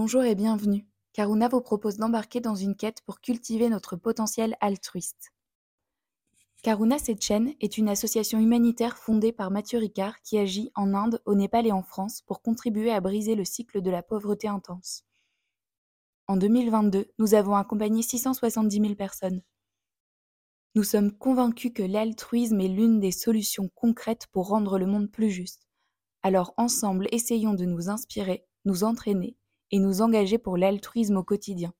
Bonjour et bienvenue. Karuna vous propose d'embarquer dans une quête pour cultiver notre potentiel altruiste. Karuna Sechen est une association humanitaire fondée par Mathieu Ricard qui agit en Inde, au Népal et en France pour contribuer à briser le cycle de la pauvreté intense. En 2022, nous avons accompagné 670 000 personnes. Nous sommes convaincus que l'altruisme est l'une des solutions concrètes pour rendre le monde plus juste. Alors ensemble, essayons de nous inspirer, nous entraîner et nous engager pour l'altruisme au quotidien.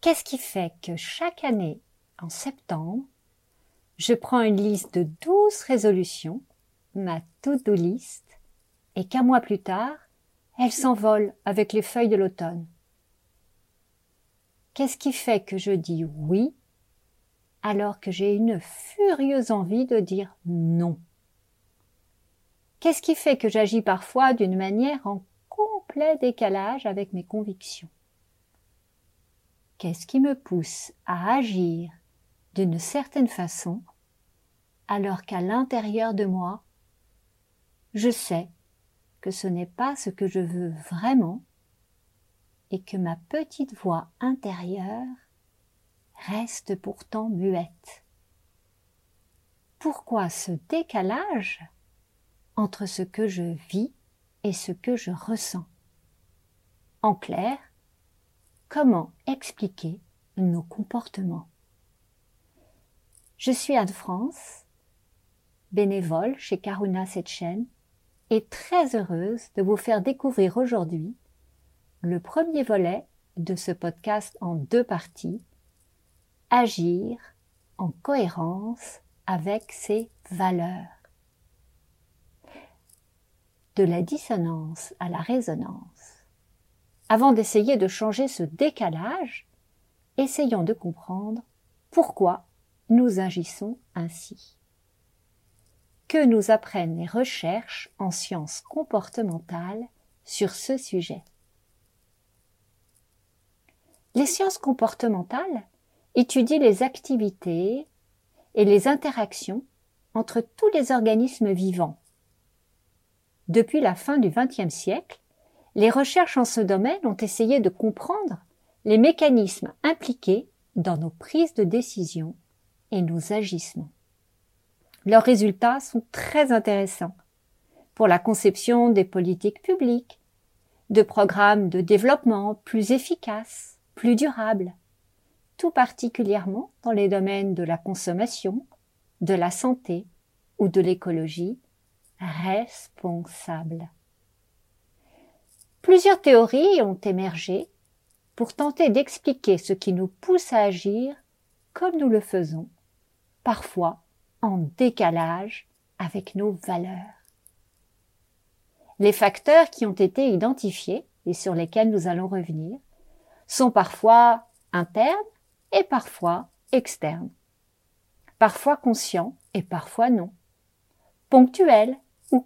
Qu'est-ce qui fait que chaque année, en septembre, je prends une liste de 12 résolutions, ma to-do list, et qu'un mois plus tard, elle s'envole avec les feuilles de l'automne? Qu'est-ce qui fait que je dis oui alors que j'ai une furieuse envie de dire non? Qu'est-ce qui fait que j'agis parfois d'une manière en complet décalage avec mes convictions? Qu'est-ce qui me pousse à agir d'une certaine façon alors qu'à l'intérieur de moi, je sais que ce n'est pas ce que je veux vraiment et que ma petite voix intérieure reste pourtant muette? Pourquoi ce décalage entre ce que je vis et ce que je ressens. En clair, comment expliquer nos comportements? Je suis Anne-France, bénévole chez Karuna Setchen, et très heureuse de vous faire découvrir aujourd'hui le premier volet de ce podcast en deux parties, Agir en cohérence avec ses valeurs de la dissonance à la résonance. Avant d'essayer de changer ce décalage, essayons de comprendre pourquoi nous agissons ainsi. Que nous apprennent les recherches en sciences comportementales sur ce sujet? Les sciences comportementales étudient les activités et les interactions entre tous les organismes vivants depuis la fin du XXe siècle, les recherches en ce domaine ont essayé de comprendre les mécanismes impliqués dans nos prises de décision et nos agissements. Leurs résultats sont très intéressants pour la conception des politiques publiques, de programmes de développement plus efficaces, plus durables, tout particulièrement dans les domaines de la consommation, de la santé ou de l'écologie, responsable. Plusieurs théories ont émergé pour tenter d'expliquer ce qui nous pousse à agir comme nous le faisons, parfois en décalage avec nos valeurs. Les facteurs qui ont été identifiés et sur lesquels nous allons revenir sont parfois internes et parfois externes, parfois conscients et parfois non, ponctuels ou.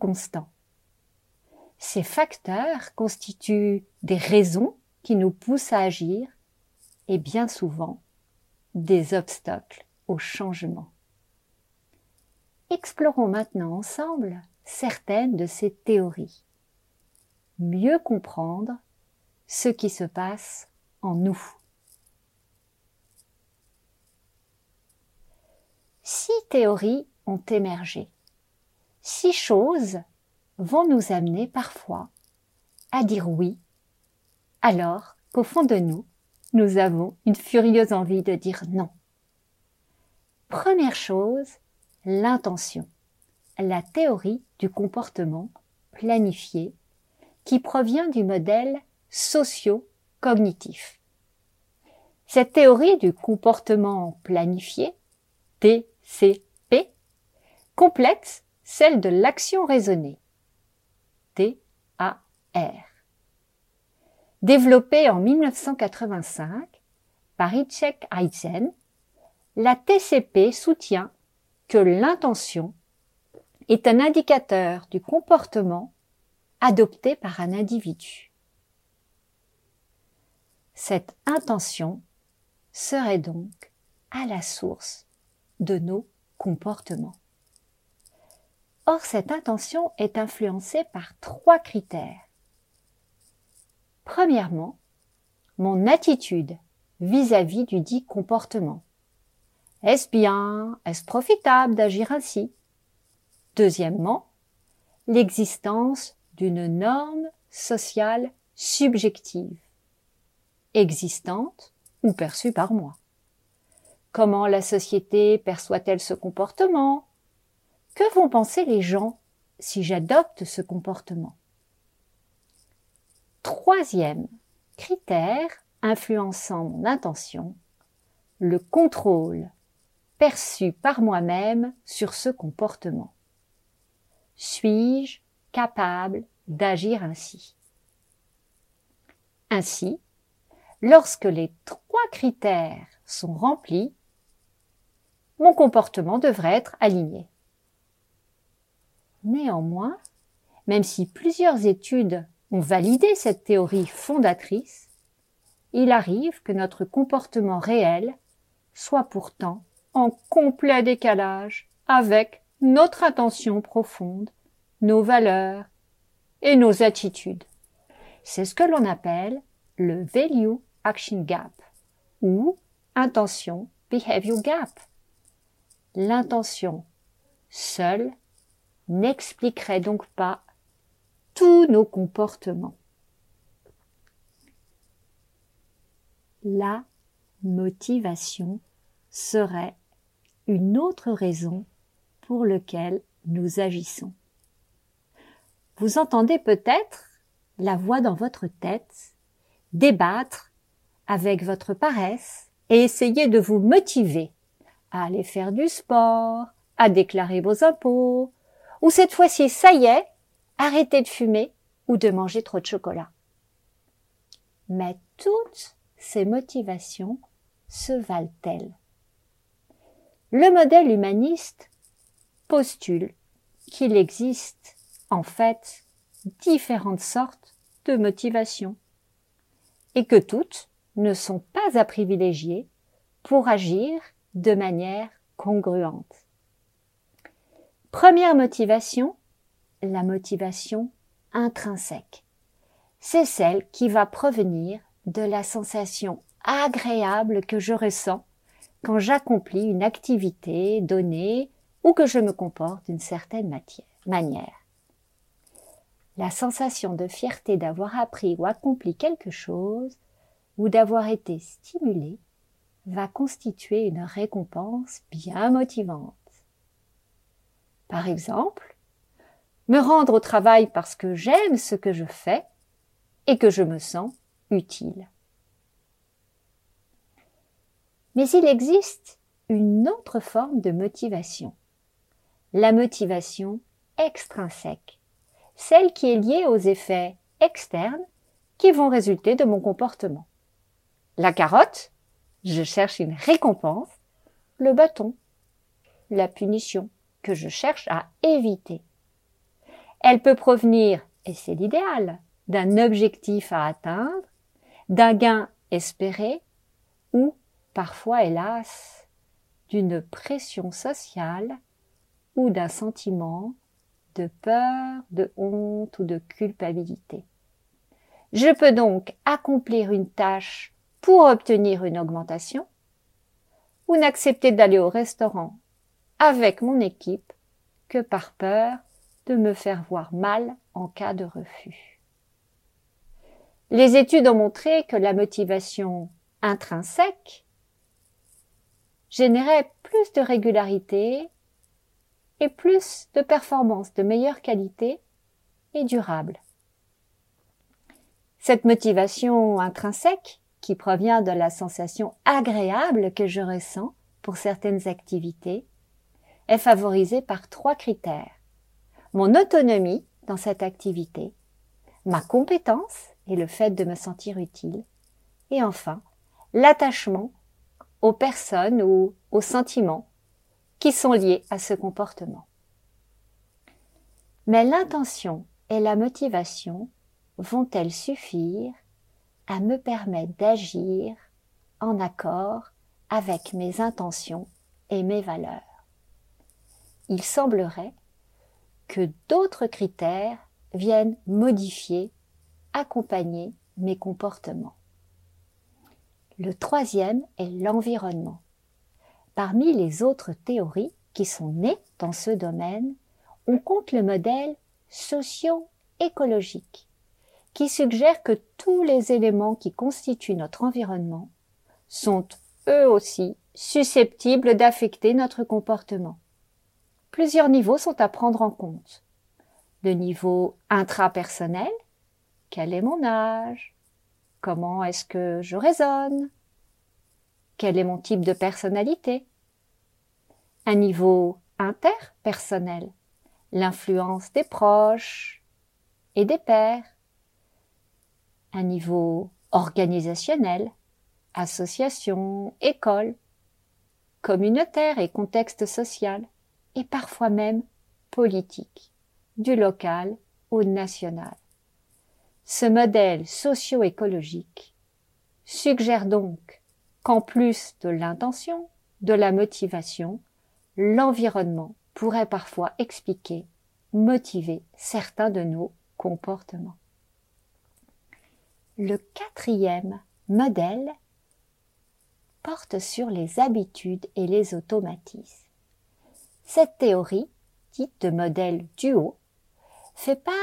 Ces facteurs constituent des raisons qui nous poussent à agir et bien souvent des obstacles au changement. Explorons maintenant ensemble certaines de ces théories. Mieux comprendre ce qui se passe en nous. Six théories ont émergé six choses vont nous amener parfois à dire oui, alors qu'au fond de nous, nous avons une furieuse envie de dire non. Première chose, l'intention, la théorie du comportement planifié qui provient du modèle socio-cognitif. Cette théorie du comportement planifié, TCP, complète celle de l'action raisonnée, TAR. Développée en 1985 par Itchek Aizen, la TCP soutient que l'intention est un indicateur du comportement adopté par un individu. Cette intention serait donc à la source de nos comportements. Or, cette intention est influencée par trois critères. Premièrement, mon attitude vis-à-vis du dit comportement. Est-ce bien, est-ce profitable d'agir ainsi? Deuxièmement, l'existence d'une norme sociale subjective, existante ou perçue par moi. Comment la société perçoit-elle ce comportement? Que vont penser les gens si j'adopte ce comportement? Troisième critère influençant mon intention, le contrôle perçu par moi-même sur ce comportement. Suis-je capable d'agir ainsi? Ainsi, lorsque les trois critères sont remplis, mon comportement devrait être aligné. Néanmoins, même si plusieurs études ont validé cette théorie fondatrice, il arrive que notre comportement réel soit pourtant en complet décalage avec notre intention profonde, nos valeurs et nos attitudes. C'est ce que l'on appelle le value action gap ou intention behavior gap. L'intention seule n'expliquerait donc pas tous nos comportements. La motivation serait une autre raison pour laquelle nous agissons. Vous entendez peut-être la voix dans votre tête débattre avec votre paresse et essayer de vous motiver à aller faire du sport, à déclarer vos impôts, ou cette fois-ci, ça y est, arrêtez de fumer ou de manger trop de chocolat. Mais toutes ces motivations se valent-elles? Le modèle humaniste postule qu'il existe en fait différentes sortes de motivations et que toutes ne sont pas à privilégier pour agir de manière congruente. Première motivation, la motivation intrinsèque. C'est celle qui va provenir de la sensation agréable que je ressens quand j'accomplis une activité donnée ou que je me comporte d'une certaine manière. La sensation de fierté d'avoir appris ou accompli quelque chose ou d'avoir été stimulé va constituer une récompense bien motivante. Par exemple, me rendre au travail parce que j'aime ce que je fais et que je me sens utile. Mais il existe une autre forme de motivation, la motivation extrinsèque, celle qui est liée aux effets externes qui vont résulter de mon comportement. La carotte, je cherche une récompense, le bâton, la punition que je cherche à éviter. Elle peut provenir, et c'est l'idéal, d'un objectif à atteindre, d'un gain espéré ou parfois, hélas, d'une pression sociale ou d'un sentiment de peur, de honte ou de culpabilité. Je peux donc accomplir une tâche pour obtenir une augmentation ou n'accepter d'aller au restaurant avec mon équipe que par peur de me faire voir mal en cas de refus. Les études ont montré que la motivation intrinsèque générait plus de régularité et plus de performance de meilleure qualité et durable. Cette motivation intrinsèque, qui provient de la sensation agréable que je ressens pour certaines activités, est favorisée par trois critères. Mon autonomie dans cette activité, ma compétence et le fait de me sentir utile, et enfin l'attachement aux personnes ou aux sentiments qui sont liés à ce comportement. Mais l'intention et la motivation vont-elles suffire à me permettre d'agir en accord avec mes intentions et mes valeurs? Il semblerait que d'autres critères viennent modifier, accompagner mes comportements. Le troisième est l'environnement. Parmi les autres théories qui sont nées dans ce domaine, on compte le modèle socio-écologique, qui suggère que tous les éléments qui constituent notre environnement sont eux aussi susceptibles d'affecter notre comportement. Plusieurs niveaux sont à prendre en compte. Le niveau intrapersonnel, quel est mon âge? Comment est-ce que je raisonne? Quel est mon type de personnalité? Un niveau interpersonnel, l'influence des proches et des pairs. Un niveau organisationnel, association, école, communautaire et contexte social, et parfois même politique, du local au national. Ce modèle socio-écologique suggère donc qu'en plus de l'intention, de la motivation, l'environnement pourrait parfois expliquer, motiver certains de nos comportements. Le quatrième modèle porte sur les habitudes et les automatismes. Cette théorie, dite de modèle duo, fait part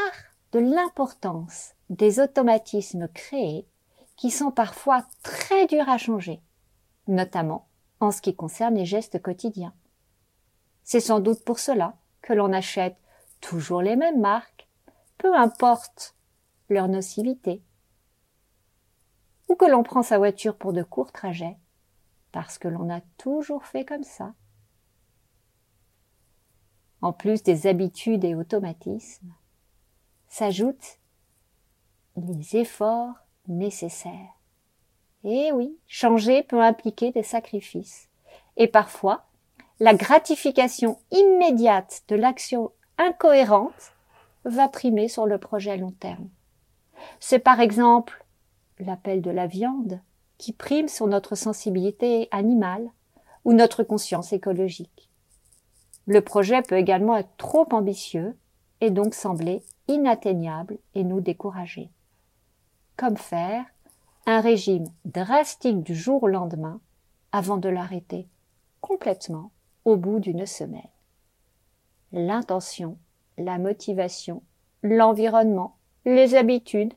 de l'importance des automatismes créés qui sont parfois très durs à changer, notamment en ce qui concerne les gestes quotidiens. C'est sans doute pour cela que l'on achète toujours les mêmes marques, peu importe leur nocivité, ou que l'on prend sa voiture pour de courts trajets, parce que l'on a toujours fait comme ça. En plus des habitudes et automatismes, s'ajoutent les efforts nécessaires. Et oui, changer peut impliquer des sacrifices. Et parfois, la gratification immédiate de l'action incohérente va primer sur le projet à long terme. C'est par exemple l'appel de la viande qui prime sur notre sensibilité animale ou notre conscience écologique. Le projet peut également être trop ambitieux et donc sembler inatteignable et nous décourager. Comme faire un régime drastique du jour au lendemain avant de l'arrêter complètement au bout d'une semaine. L'intention, la motivation, l'environnement, les habitudes,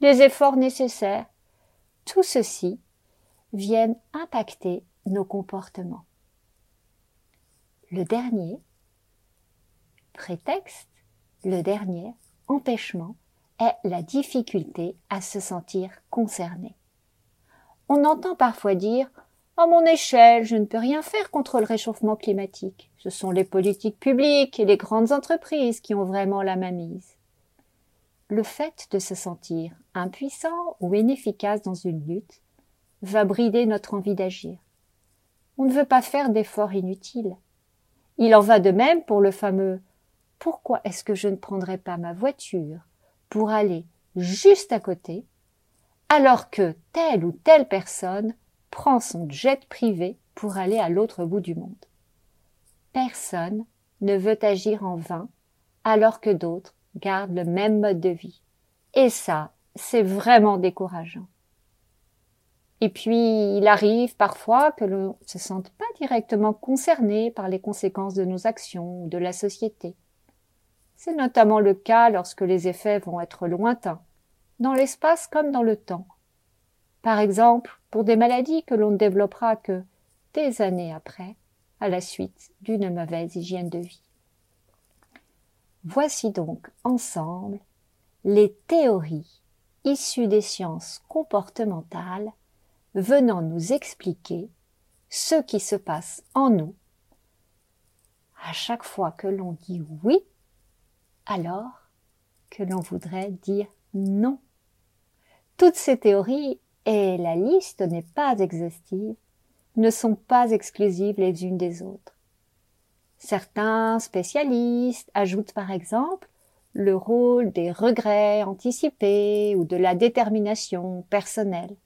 les efforts nécessaires, tout ceci viennent impacter nos comportements. Le dernier prétexte, le dernier empêchement est la difficulté à se sentir concerné. On entend parfois dire à mon échelle, je ne peux rien faire contre le réchauffement climatique. Ce sont les politiques publiques et les grandes entreprises qui ont vraiment la mise. Le fait de se sentir impuissant ou inefficace dans une lutte va brider notre envie d'agir. On ne veut pas faire d'efforts inutiles. Il en va de même pour le fameux pourquoi est-ce que je ne prendrais pas ma voiture pour aller juste à côté alors que telle ou telle personne prend son jet privé pour aller à l'autre bout du monde? Personne ne veut agir en vain alors que d'autres gardent le même mode de vie. Et ça, c'est vraiment décourageant. Et puis, il arrive parfois que l'on ne se sente pas directement concerné par les conséquences de nos actions ou de la société. C'est notamment le cas lorsque les effets vont être lointains, dans l'espace comme dans le temps. Par exemple, pour des maladies que l'on ne développera que des années après, à la suite d'une mauvaise hygiène de vie. Voici donc ensemble les théories issues des sciences comportementales venant nous expliquer ce qui se passe en nous à chaque fois que l'on dit oui, alors que l'on voudrait dire non. Toutes ces théories, et la liste n'est pas exhaustive, ne sont pas exclusives les unes des autres. Certains spécialistes ajoutent par exemple le rôle des regrets anticipés ou de la détermination personnelle.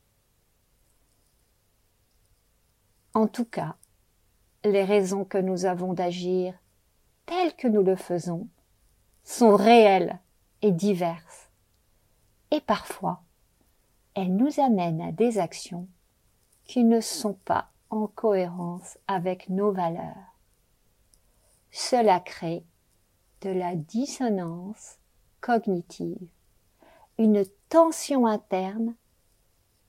En tout cas, les raisons que nous avons d'agir telles que nous le faisons sont réelles et diverses. Et parfois, elles nous amènent à des actions qui ne sont pas en cohérence avec nos valeurs. Cela crée de la dissonance cognitive, une tension interne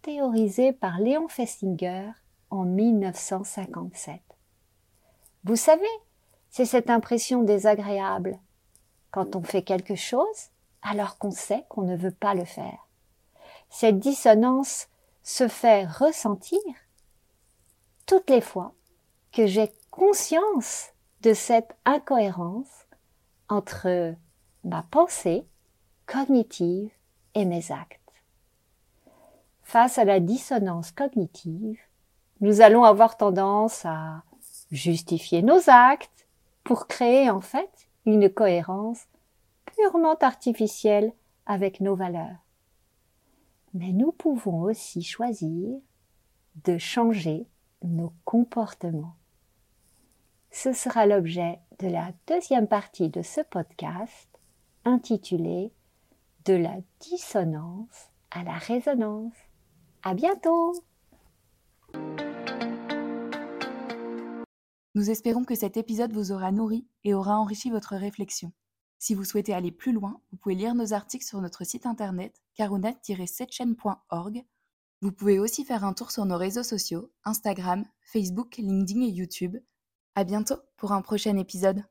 théorisée par Léon Festinger en 1957. Vous savez, c'est cette impression désagréable quand on fait quelque chose alors qu'on sait qu'on ne veut pas le faire. Cette dissonance se fait ressentir toutes les fois que j'ai conscience de cette incohérence entre ma pensée cognitive et mes actes. Face à la dissonance cognitive, nous allons avoir tendance à justifier nos actes pour créer en fait une cohérence purement artificielle avec nos valeurs. Mais nous pouvons aussi choisir de changer nos comportements. Ce sera l'objet de la deuxième partie de ce podcast intitulé De la dissonance à la résonance. À bientôt! Nous espérons que cet épisode vous aura nourri et aura enrichi votre réflexion. Si vous souhaitez aller plus loin, vous pouvez lire nos articles sur notre site internet karuna-setchen.org. Vous pouvez aussi faire un tour sur nos réseaux sociaux, Instagram, Facebook, LinkedIn et YouTube. À bientôt pour un prochain épisode.